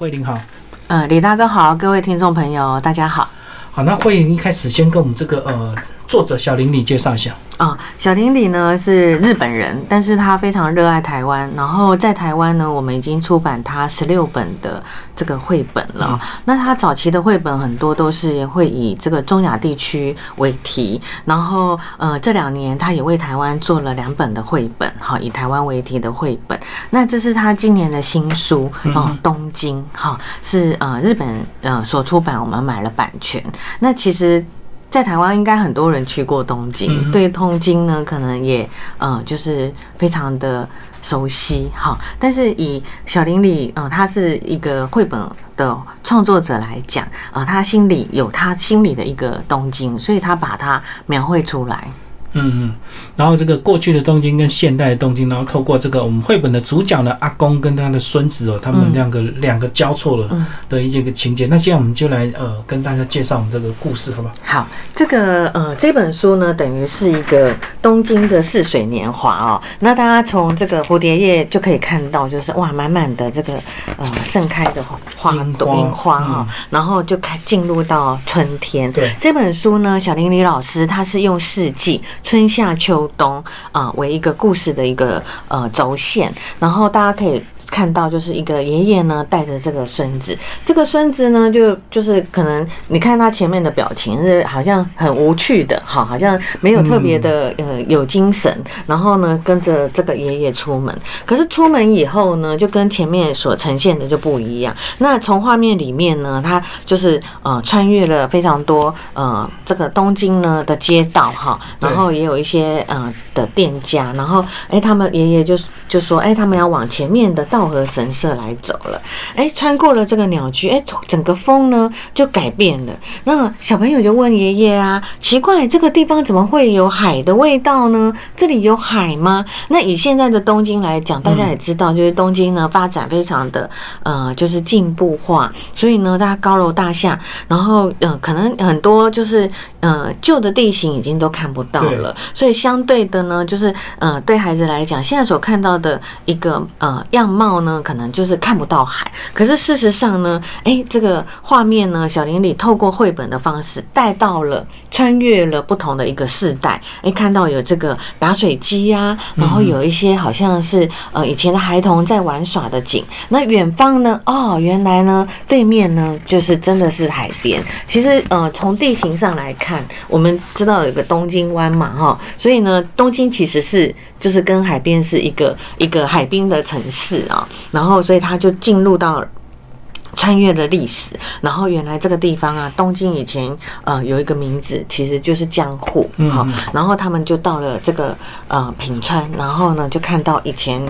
慧玲好，呃，李大哥好，各位听众朋友大家好。好，那慧玲一开始先跟我们这个呃作者小林你介绍一下。啊，小林里呢是日本人，但是他非常热爱台湾。然后在台湾呢，我们已经出版他十六本的这个绘本了。那他早期的绘本很多都是会以这个中亚地区为题，然后呃这两年他也为台湾做了两本的绘本，哈，以台湾为题的绘本。那这是他今年的新书哦，《东京》哈，是呃日本呃所出版，我们买了版权。那其实。在台湾应该很多人去过东京，对东京呢可能也嗯就是非常的熟悉哈。但是以小林里嗯他是一个绘本的创作者来讲啊，他心里有他心里的一个东京，所以他把它描绘出来。嗯嗯，然后这个过去的东京跟现代的东京，然后透过这个我们绘本的主角呢，阿公跟他的孙子哦，他们两个两个交错了的一些个情节。那现在我们就来呃跟大家介绍我们这个故事，好不好？好，这个呃这本书呢，等于是一个东京的似水年华哦。那大家从这个蝴蝶叶就可以看到，就是哇，满满的这个呃盛开的花朵樱花哈，然后就开进入到春天。对，这本书呢，小林李老师他是用四季。春夏秋冬啊，为一个故事的一个呃轴线，然后大家可以。看到就是一个爷爷呢带着这个孙子，这个孙子呢就就是可能你看他前面的表情是好像很无趣的，哈，好像没有特别的呃有精神，然后呢跟着这个爷爷出门，可是出门以后呢就跟前面所呈现的就不一样。那从画面里面呢，他就是呃穿越了非常多呃这个东京呢的街道哈，然后也有一些呃的店家，然后哎他们爷爷就就说哎他们要往前面的道。和神社来走了，哎，穿过了这个鸟居，哎，整个风呢就改变了。那小朋友就问爷爷啊，奇怪，这个地方怎么会有海的味道呢？这里有海吗？那以现在的东京来讲，大家也知道，就是东京呢发展非常的呃，就是进步化，所以呢，大家高楼大厦，然后呃，可能很多就是呃旧的地形已经都看不到了，所以相对的呢，就是呃对孩子来讲，现在所看到的一个呃样貌。到呢，可能就是看不到海，可是事实上呢，哎，这个画面呢，小林里透过绘本的方式带到了，穿越了不同的一个世代，哎，看到有这个打水机呀，然后有一些好像是呃以前的孩童在玩耍的景，那远方呢，哦，原来呢对面呢就是真的是海边。其实呃从地形上来看，我们知道有个东京湾嘛，哈，所以呢东京其实是就是跟海边是一个一个海滨的城市啊。然后，所以他就进入到穿越了历史。然后，原来这个地方啊，东京以前呃有一个名字，其实就是江户。好，然后他们就到了这个呃品川，然后呢就看到以前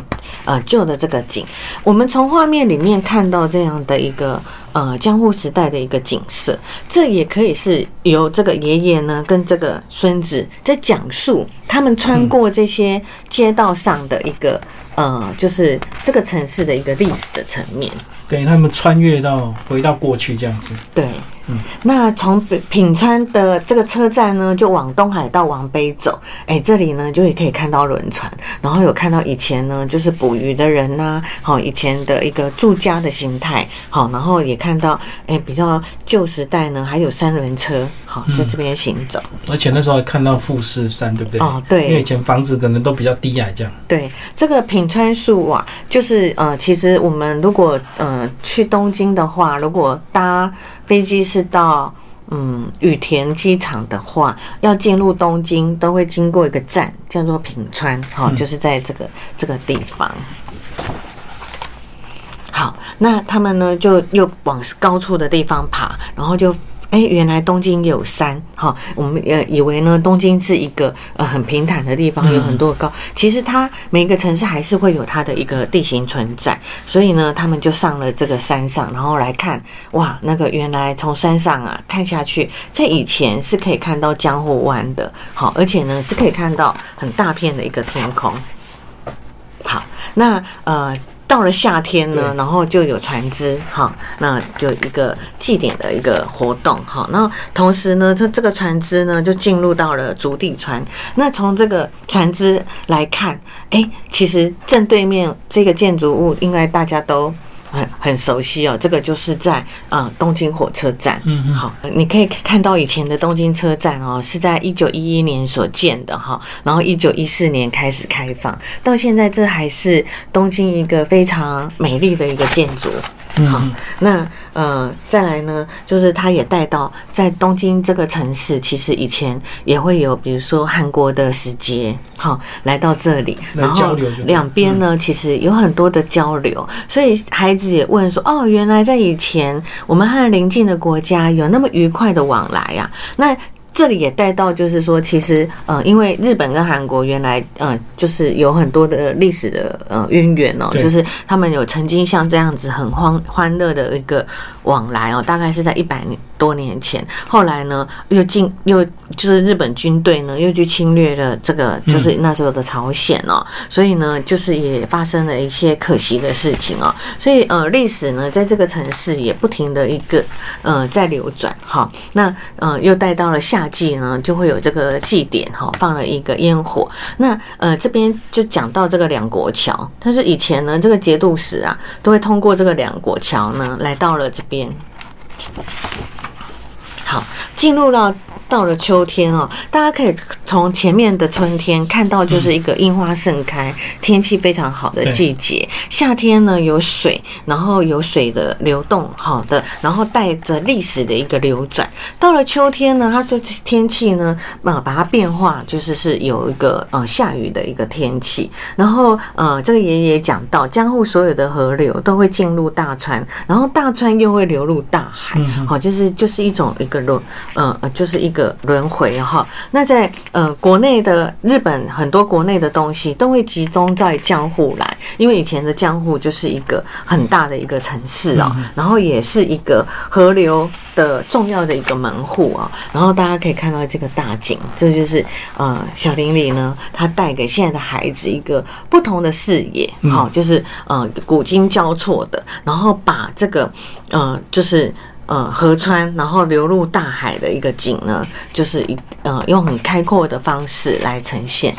呃旧的这个景。我们从画面里面看到这样的一个。呃，江户时代的一个景色，这也可以是由这个爷爷呢跟这个孙子在讲述他们穿过这些街道上的一个呃，就是这个城市的一个历史的层面。等于他们穿越到回到过去这样子。对。嗯，那从品川的这个车站呢，就往东海道往北走，哎，这里呢就也可以看到轮船，然后有看到以前呢就是捕鱼的人呐，好，以前的一个住家的形态，好，然后也看到哎比较旧时代呢还有三轮车，好，在这边行走，而且那时候还看到富士山，对不对？哦，对，因为以前房子可能都比较低矮，这样。对，这个品川树啊，就是呃，其实我们如果呃去东京的话，如果搭飞机是到嗯羽田机场的话，要进入东京都会经过一个站，叫做品川，好，就是在这个这个地方。好，那他们呢就又往高处的地方爬，然后就。哎，原来东京有山，哈，我们呃以为呢，东京是一个呃很平坦的地方，有很多高。其实它每一个城市还是会有它的一个地形存在，所以呢，他们就上了这个山上，然后来看，哇，那个原来从山上啊看下去，在以前是可以看到江户湾的，好，而且呢是可以看到很大片的一个天空。好，那呃。到了夏天呢，然后就有船只哈，那就一个祭典的一个活动哈。那同时呢，它这个船只呢就进入到了竹地船。那从这个船只来看，哎，其实正对面这个建筑物应该大家都很很熟悉哦，这个就是在呃东京火车站。嗯嗯好，你可以看到以前的东京车站哦，是在一九一一年所建的哈，然后一九一四年开始开放，到现在这还是东京一个非常美丽的一个建筑。好，那呃，再来呢，就是他也带到在东京这个城市，其实以前也会有，比如说韩国的使节，好来到这里，然后两边呢，其实有很多的交流，所以孩子也问说，哦，原来在以前我们和邻近的国家有那么愉快的往来呀、那这里也带到，就是说，其实呃，因为日本跟韩国原来呃，就是有很多的历史的呃渊源哦，就是他们有曾经像这样子很欢欢乐的一个往来哦，大概是在一百年多年前。后来呢，又进又就是日本军队呢又去侵略了这个就是那时候的朝鲜哦，所以呢，就是也发生了一些可惜的事情哦。所以呃，历史呢在这个城市也不停的一个呃在流转哈。那呃又带到了夏季呢，就会有这个祭典哈，放了一个烟火。那呃这边就讲到这个两国桥，但是以前呢这个节度使啊都会通过这个两国桥呢来到了这边。好，进入了到了秋天哦，大家可以从前面的春天看到，就是一个樱花盛开，天气非常好的季节。夏天呢有水，然后有水的流动，好的，然后带着历史的一个流转。到了秋天呢，它这天气呢，呃，把它变化，就是是有一个呃下雨的一个天气。然后呃，这个爷爷讲到，江户所有的河流都会进入大川，然后大川又会流入大海，好、就是就是一种一个轮，呃呃，就是一个轮回哈。那在呃国内的日本很多国内的东西都会集中在江户来，因为以前的江户就是一个很大的一个城市啊，然后也是一个河流的重要的一个门户啊、然后大家可以看到这个大景，这就是呃小林里呢，他带给现在的孩子一个不同的视野，好、就是呃古今交错的，然后把这个呃就是。呃，河川然后流入大海的一个景呢，就是一呃用很开阔的方式来呈现。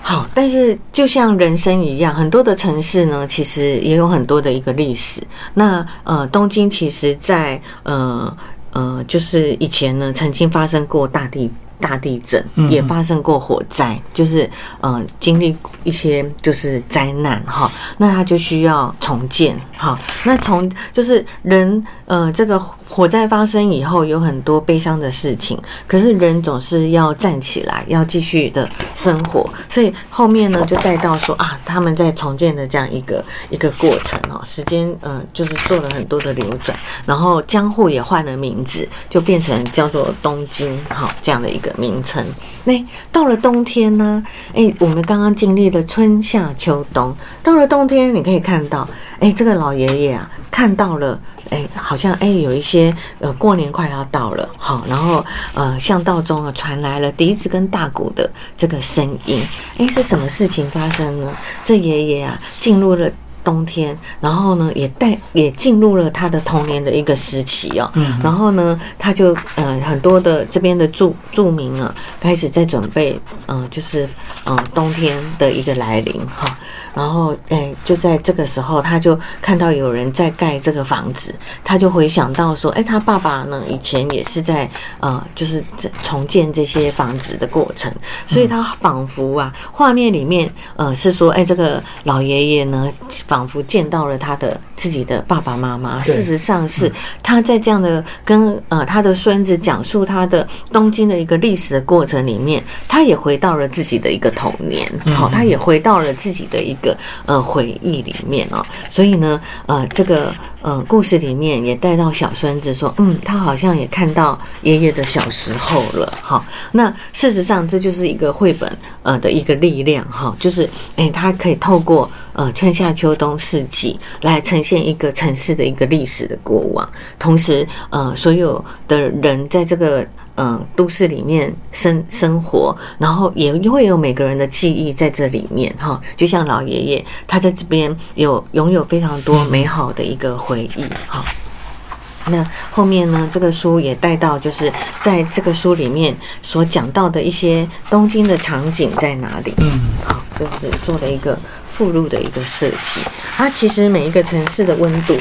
好，但是就像人生一样，很多的城市呢，其实也有很多的一个历史。那呃，东京其实在呃呃，就是以前呢，曾经发生过大地。大地震也发生过火灾，就是呃经历一些就是灾难哈，那他就需要重建哈。那从就是人呃这个火灾发生以后，有很多悲伤的事情，可是人总是要站起来，要继续的生活，所以后面呢就带到说啊，他们在重建的这样一个一个过程哦，时间呃就是做了很多的流转，然后江户也换了名字，就变成叫做东京好这样的一个名称。那到了冬天呢，哎，我们刚刚经历了春夏秋冬，到了冬天你可以看到，哎，这个老爷爷啊看到了。哎，好像哎有一些呃过年快要到了，好，然后呃巷道中啊传来了笛子跟大鼓的这个声音，哎是什么事情发生呢？这爷爷啊进入了。冬天，然后呢，也带也进入了他的童年的一个时期哦。嗯然后呢，他就呃很多的这边的住住民啊，开始在准备，嗯、呃，就是嗯、呃、冬天的一个来临哈。然后哎，就在这个时候，他就看到有人在盖这个房子，他就回想到说，哎，他爸爸呢以前也是在呃，就是这重建这些房子的过程，所以他仿佛啊，画面里面呃是说，哎，这个老爷爷呢，仿佛见到了他的自己的爸爸妈妈。事实上是他在这样的跟呃他的孙子讲述他的东京的一个历史的过程里面，他也回到了自己的一个童年，好、他也回到了自己的一个呃回忆里面哦。所以呢，呃，这个呃故事里面也带到小孙子说，嗯，他好像也看到爷爷的小时候了，哈。那事实上这就是一个绘本呃的一个力量哈，就是诶，他可以透过呃春夏秋冬四季来呈现一个城市的一个历史的过往，同时呃所有的人在这个。嗯，都市里面生生活，然后也会有每个人的记忆在这里面哈。就像老爷爷，他在这边有拥有非常多美好的一个回忆哈。那后面呢，这个书也带到，就是在这个书里面所讲到的一些东京的场景在哪里？嗯，好，就是做了一个附录的一个设计。它其实每一个城市的温度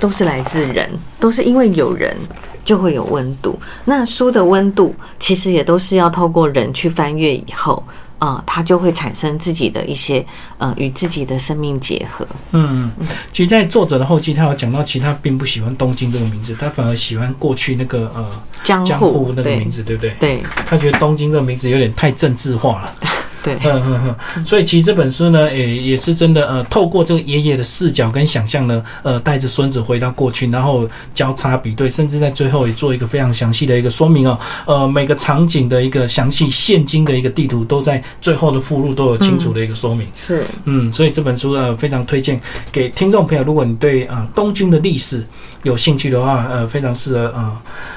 都是来自人，都是因为有人就会有温度。那书的温度其实也都是要透过人去翻阅以后。啊，它就会产生自己的一些呃，与自己的生命结合。嗯，其实，在作者的后记，他有讲到，其他并不喜欢东京这个名字，他反而喜欢过去那个呃江户那个名字，对不对？对，他觉得东京这个名字有点太政治化了。对，嗯嗯嗯，所以其实这本书呢，也也是真的，呃，透过这个爷爷的视角跟想象呢，呃，带着孙子回到过去，然后交叉比对，甚至在最后也做一个非常详细的一个说明哦，呃，每个场景的一个详细现今的一个地图都在最后的附录都有清楚的一个说明。是，嗯，所以这本书呢，非常推荐给听众朋友，如果你对啊东京的历史有兴趣的话，呃，非常适合呃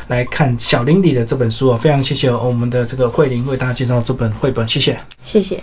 来看小林里的这本书哦。非常谢谢我们的这个慧玲为大家介绍这本绘本，谢谢。谢谢。